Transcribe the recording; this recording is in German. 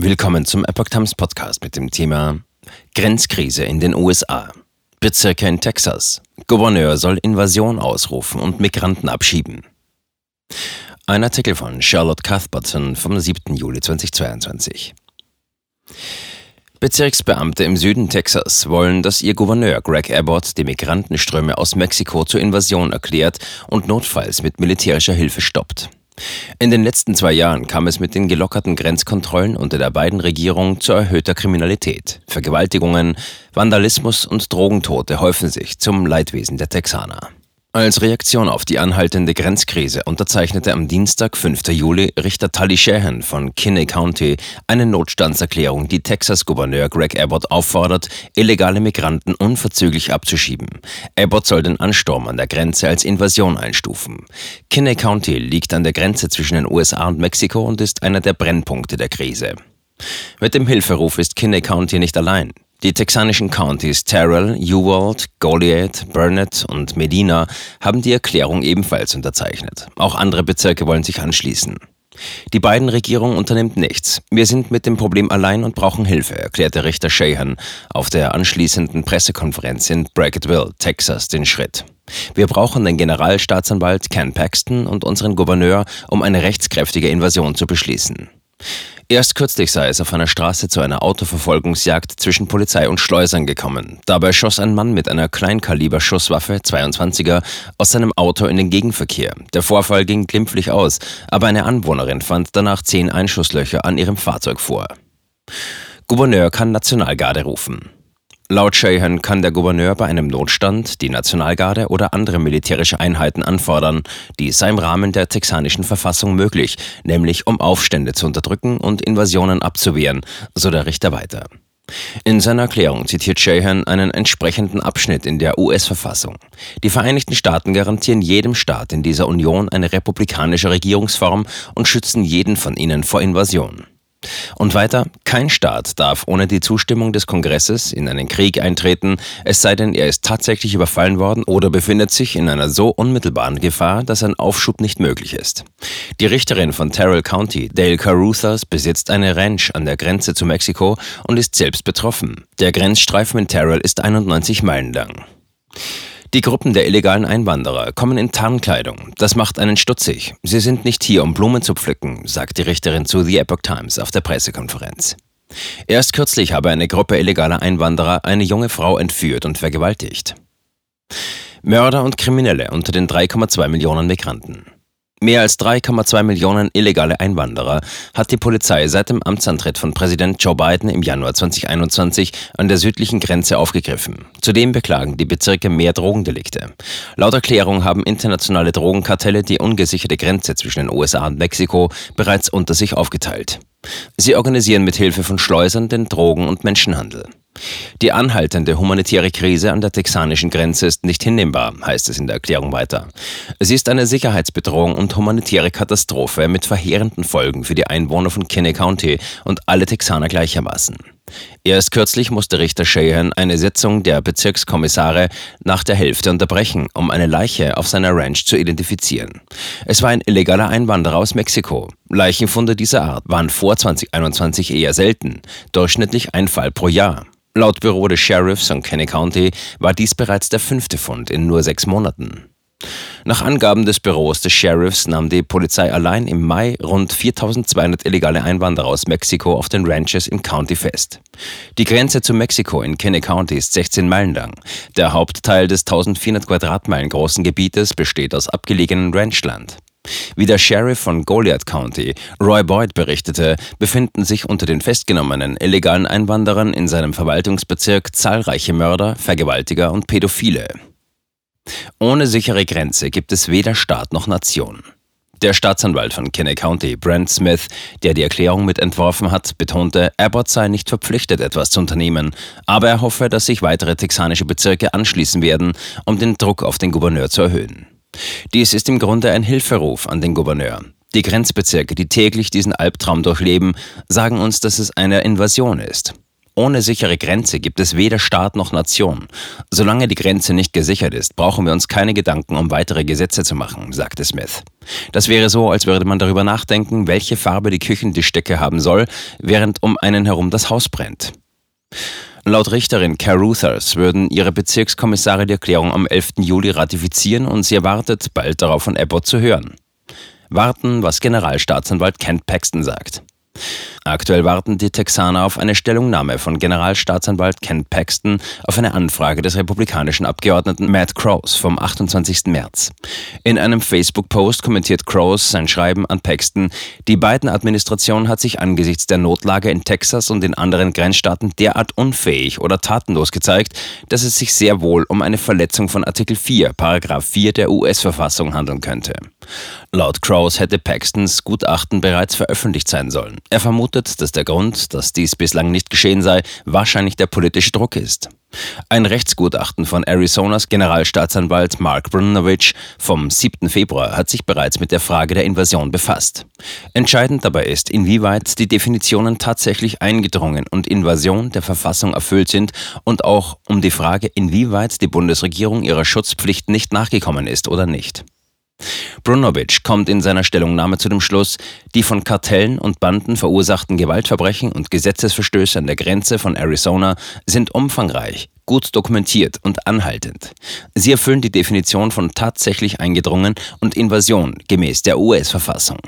Willkommen zum Epoch Times Podcast mit dem Thema Grenzkrise in den USA. Bezirke in Texas. Gouverneur soll Invasion ausrufen und Migranten abschieben. Ein Artikel von Charlotte Cuthbertson vom 7. Juli 2022. Bezirksbeamte im Süden Texas wollen, dass ihr Gouverneur Greg Abbott die Migrantenströme aus Mexiko zur Invasion erklärt und notfalls mit militärischer Hilfe stoppt. In den letzten zwei Jahren kam es mit den gelockerten Grenzkontrollen unter der beiden Regierungen zu erhöhter Kriminalität. Vergewaltigungen, Vandalismus und Drogentote häufen sich zum Leidwesen der Texaner. Als Reaktion auf die anhaltende Grenzkrise unterzeichnete am Dienstag, 5. Juli, Richter Tully Shahan von Kinney County eine Notstandserklärung, die Texas-Gouverneur Greg Abbott auffordert, illegale Migranten unverzüglich abzuschieben. Abbott soll den Ansturm an der Grenze als Invasion einstufen. Kinney County liegt an der Grenze zwischen den USA und Mexiko und ist einer der Brennpunkte der Krise. Mit dem Hilferuf ist Kinney County nicht allein. Die texanischen Countys Terrell, Uwald, Goliath, Burnett und Medina haben die Erklärung ebenfalls unterzeichnet. Auch andere Bezirke wollen sich anschließen. Die beiden Regierungen unternimmt nichts. Wir sind mit dem Problem allein und brauchen Hilfe, erklärte Richter Shahan auf der anschließenden Pressekonferenz in Bracketville, Texas, den Schritt. Wir brauchen den Generalstaatsanwalt Ken Paxton und unseren Gouverneur, um eine rechtskräftige Invasion zu beschließen. Erst kürzlich sei es auf einer Straße zu einer Autoverfolgungsjagd zwischen Polizei und Schleusern gekommen. Dabei schoss ein Mann mit einer Kleinkaliber-Schusswaffe 22er aus seinem Auto in den Gegenverkehr. Der Vorfall ging glimpflich aus, aber eine Anwohnerin fand danach zehn Einschusslöcher an ihrem Fahrzeug vor. Gouverneur kann Nationalgarde rufen. Laut Shahan kann der Gouverneur bei einem Notstand die Nationalgarde oder andere militärische Einheiten anfordern. Dies sei im Rahmen der texanischen Verfassung möglich, nämlich um Aufstände zu unterdrücken und Invasionen abzuwehren, so der Richter weiter. In seiner Erklärung zitiert Shahan einen entsprechenden Abschnitt in der US-Verfassung. Die Vereinigten Staaten garantieren jedem Staat in dieser Union eine republikanische Regierungsform und schützen jeden von ihnen vor Invasion. Und weiter, kein Staat darf ohne die Zustimmung des Kongresses in einen Krieg eintreten, es sei denn, er ist tatsächlich überfallen worden oder befindet sich in einer so unmittelbaren Gefahr, dass ein Aufschub nicht möglich ist. Die Richterin von Terrell County, Dale Caruthers, besitzt eine Ranch an der Grenze zu Mexiko und ist selbst betroffen. Der Grenzstreifen in Terrell ist 91 Meilen lang. Die Gruppen der illegalen Einwanderer kommen in Tarnkleidung. Das macht einen stutzig. Sie sind nicht hier, um Blumen zu pflücken, sagt die Richterin zu The Epoch Times auf der Pressekonferenz. Erst kürzlich habe eine Gruppe illegaler Einwanderer eine junge Frau entführt und vergewaltigt. Mörder und Kriminelle unter den 3,2 Millionen Migranten. Mehr als 3,2 Millionen illegale Einwanderer hat die Polizei seit dem Amtsantritt von Präsident Joe Biden im Januar 2021 an der südlichen Grenze aufgegriffen. Zudem beklagen die Bezirke mehr Drogendelikte. Laut Erklärung haben internationale Drogenkartelle die ungesicherte Grenze zwischen den USA und Mexiko bereits unter sich aufgeteilt. Sie organisieren mit Hilfe von Schleusern den Drogen- und Menschenhandel. Die anhaltende humanitäre Krise an der texanischen Grenze ist nicht hinnehmbar, heißt es in der Erklärung weiter. Sie ist eine Sicherheitsbedrohung und humanitäre Katastrophe mit verheerenden Folgen für die Einwohner von Kinney County und alle Texaner gleichermaßen. Erst kürzlich musste Richter Shahan eine Sitzung der Bezirkskommissare nach der Hälfte unterbrechen, um eine Leiche auf seiner Ranch zu identifizieren. Es war ein illegaler Einwanderer aus Mexiko. Leichenfunde dieser Art waren vor 2021 eher selten, durchschnittlich ein Fall pro Jahr. Laut Büro des Sheriffs von Kenny County war dies bereits der fünfte Fund in nur sechs Monaten. Nach Angaben des Büros des Sheriffs nahm die Polizei allein im Mai rund 4200 illegale Einwanderer aus Mexiko auf den Ranches im County fest. Die Grenze zu Mexiko in Kenny County ist 16 Meilen lang. Der Hauptteil des 1400 Quadratmeilen großen Gebietes besteht aus abgelegenen Ranchland. Wie der Sheriff von Goliath County, Roy Boyd, berichtete, befinden sich unter den festgenommenen illegalen Einwanderern in seinem Verwaltungsbezirk zahlreiche Mörder, Vergewaltiger und Pädophile. Ohne sichere Grenze gibt es weder Staat noch Nation. Der Staatsanwalt von Kenny County, Brent Smith, der die Erklärung mitentworfen hat, betonte, Abbott sei nicht verpflichtet, etwas zu unternehmen, aber er hoffe, dass sich weitere texanische Bezirke anschließen werden, um den Druck auf den Gouverneur zu erhöhen. Dies ist im Grunde ein Hilferuf an den Gouverneur. Die Grenzbezirke, die täglich diesen Albtraum durchleben, sagen uns, dass es eine Invasion ist. Ohne sichere Grenze gibt es weder Staat noch Nation. Solange die Grenze nicht gesichert ist, brauchen wir uns keine Gedanken um weitere Gesetze zu machen, sagte Smith. Das wäre so, als würde man darüber nachdenken, welche Farbe die Küchendischdecke haben soll, während um einen herum das Haus brennt. Laut Richterin Caruthers würden ihre Bezirkskommissare die Erklärung am 11. Juli ratifizieren und sie erwartet, bald darauf von Abbott zu hören. Warten, was Generalstaatsanwalt Kent Paxton sagt. Aktuell warten die Texaner auf eine Stellungnahme von Generalstaatsanwalt Ken Paxton auf eine Anfrage des republikanischen Abgeordneten Matt Crows vom 28. März. In einem Facebook-Post kommentiert Crows sein Schreiben an Paxton, die beiden Administration hat sich angesichts der Notlage in Texas und in anderen Grenzstaaten derart unfähig oder tatenlos gezeigt, dass es sich sehr wohl um eine Verletzung von Artikel 4, Paragraph 4 der US-Verfassung handeln könnte. Laut Crows hätte Paxtons Gutachten bereits veröffentlicht sein sollen. Er vermutet, dass der Grund, dass dies bislang nicht geschehen sei, wahrscheinlich der politische Druck ist. Ein Rechtsgutachten von Arizonas Generalstaatsanwalt Mark Brunovich vom 7. Februar hat sich bereits mit der Frage der Invasion befasst. Entscheidend dabei ist, inwieweit die Definitionen tatsächlich eingedrungen und Invasion der Verfassung erfüllt sind und auch um die Frage, inwieweit die Bundesregierung ihrer Schutzpflicht nicht nachgekommen ist oder nicht. Brunovich kommt in seiner Stellungnahme zu dem Schluss, die von Kartellen und Banden verursachten Gewaltverbrechen und Gesetzesverstöße an der Grenze von Arizona sind umfangreich, gut dokumentiert und anhaltend. Sie erfüllen die Definition von tatsächlich eingedrungen und Invasion gemäß der US-Verfassung.